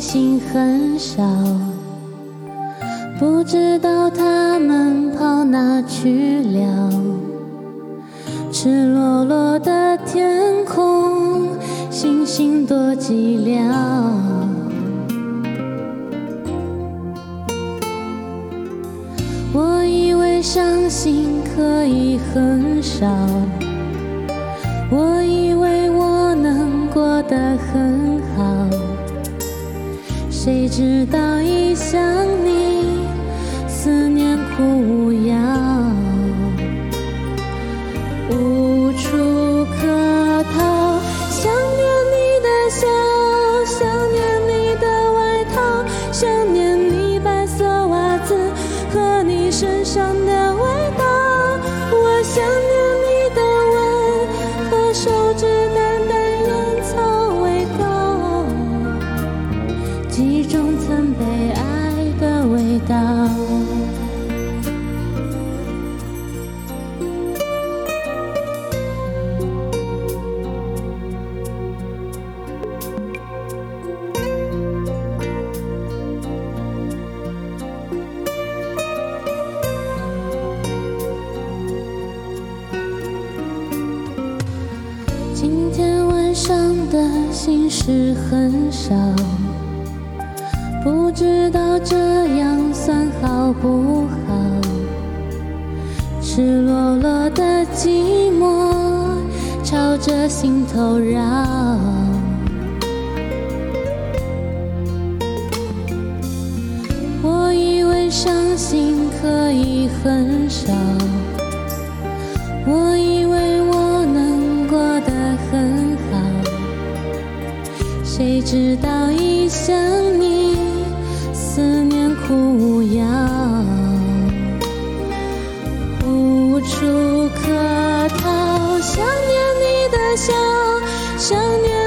星很少，不知道它们跑哪去了。赤裸裸的天空，星星多寂寥。我以为伤心可以很少，我以为我能过得很，谁知道一想你，思念苦无药，上的心事很少，不知道这样算好不好？赤裸裸的寂寞朝着心头绕。我以为伤心可以很少，我以谁知道一想你，思念苦无药，无处可逃。想念你的笑，想念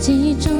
记忆中。